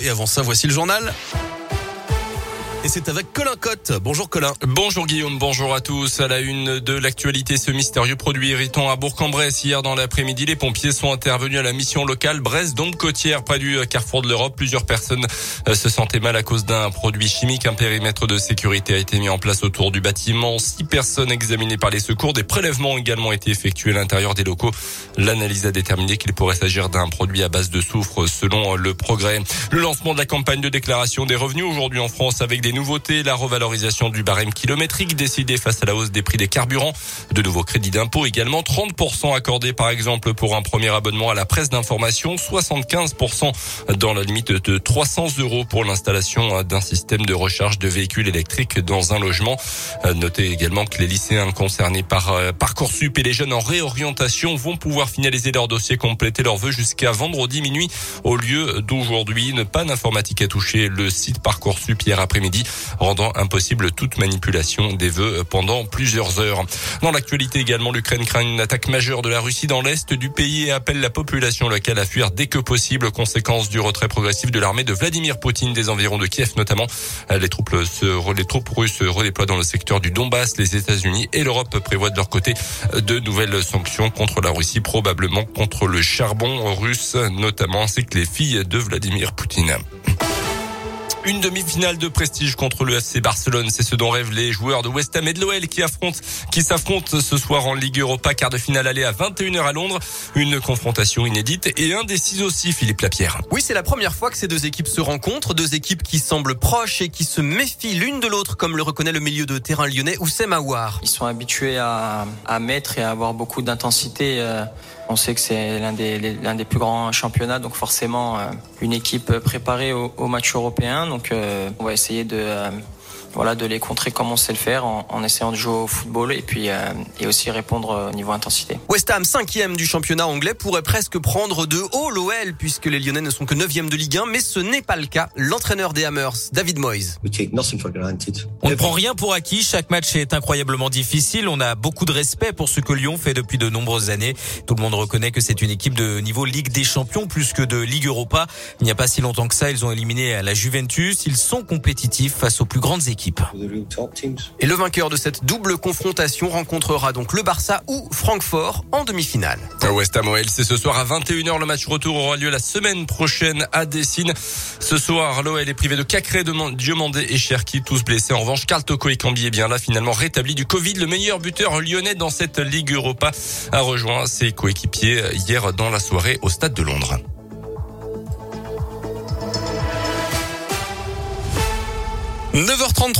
et avant ça, voici le journal. Et c'est avec Colin Cotte. Bonjour Colin. Bonjour Guillaume, bonjour à tous. À la une de l'actualité, ce mystérieux produit irritant à Bourg-en-Bresse. Hier dans l'après-midi, les pompiers sont intervenus à la mission locale Brest-Dombe-Côtière, près du carrefour de l'Europe. Plusieurs personnes euh, se sentaient mal à cause d'un produit chimique. Un périmètre de sécurité a été mis en place autour du bâtiment. Six personnes examinées par les secours. Des prélèvements ont également été effectués à l'intérieur des locaux. L'analyse a déterminé qu'il pourrait s'agir d'un produit à base de soufre selon le progrès. Le lancement de la campagne de déclaration des revenus aujourd'hui en France avec des nouveautés, la revalorisation du barème kilométrique décidée face à la hausse des prix des carburants, de nouveaux crédits d'impôt également, 30% accordés par exemple pour un premier abonnement à la presse d'information, 75% dans la limite de 300 euros pour l'installation d'un système de recharge de véhicules électriques dans un logement. Notez également que les lycéens concernés par euh, Parcoursup et les jeunes en réorientation vont pouvoir finaliser leur dossier, compléter leurs vœux jusqu'à vendredi minuit au lieu d'aujourd'hui. Une panne informatique a touché le site Parcoursup hier après-midi rendant impossible toute manipulation des vœux pendant plusieurs heures. Dans l'actualité également, l'Ukraine craint une attaque majeure de la Russie dans l'est du pays et appelle la population locale à fuir dès que possible, conséquence du retrait progressif de l'armée de Vladimir Poutine des environs de Kiev notamment. Les troupes, se, les troupes russes se redéploient dans le secteur du Donbass. Les États-Unis et l'Europe prévoient de leur côté de nouvelles sanctions contre la Russie, probablement contre le charbon russe notamment, ainsi que les filles de Vladimir Poutine. Une demi-finale de prestige contre le FC Barcelone, c'est ce dont rêvent les joueurs de West Ham et de l'OL qui affrontent, qui s'affrontent ce soir en Ligue Europa, quart de finale aller à 21h à Londres. Une confrontation inédite et indécise aussi, Philippe Lapierre. Oui, c'est la première fois que ces deux équipes se rencontrent, deux équipes qui semblent proches et qui se méfient l'une de l'autre, comme le reconnaît le milieu de terrain lyonnais Oussem Aouar. Ils sont habitués à, à mettre et à avoir beaucoup d'intensité. Euh, on sait que c'est l'un des, l'un des plus grands championnats, donc forcément euh, une équipe préparée au, au match européen. Donc euh, on va essayer de euh, voilà, de les contrer comme on sait le faire en, en essayant de jouer au football et puis euh, et aussi répondre au niveau intensité. West Ham, cinquième du championnat anglais, pourrait presque prendre de haut l'OL puisque les Lyonnais ne sont que neuvième de Ligue 1, mais ce n'est pas le cas. L'entraîneur des Hammers, David Moyes. On ne prend rien pour acquis. Chaque match est incroyablement difficile. On a beaucoup de respect pour ce que Lyon fait depuis de nombreuses années. Tout le monde reconnaît que c'est une équipe de niveau Ligue des Champions plus que de Ligue Europa. Il n'y a pas si longtemps que ça, ils ont éliminé la Juventus. Ils sont compétitifs face aux plus grandes Et le vainqueur de cette double confrontation rencontrera donc le Barça ou Francfort en demi-finale. West Ham OL, c'est ce soir à 21h. Le match retour aura lieu la semaine prochaine à Dessine. Ce soir, l'OL est privé de Cacré, Diomandé et Cherki, tous blessés. En revanche, Carl Toko et Cambi est bien là, finalement rétabli du Covid. Le meilleur buteur lyonnais dans cette Ligue Europa a rejoint ses coéquipiers hier dans la soirée au Stade de Londres. 9h33.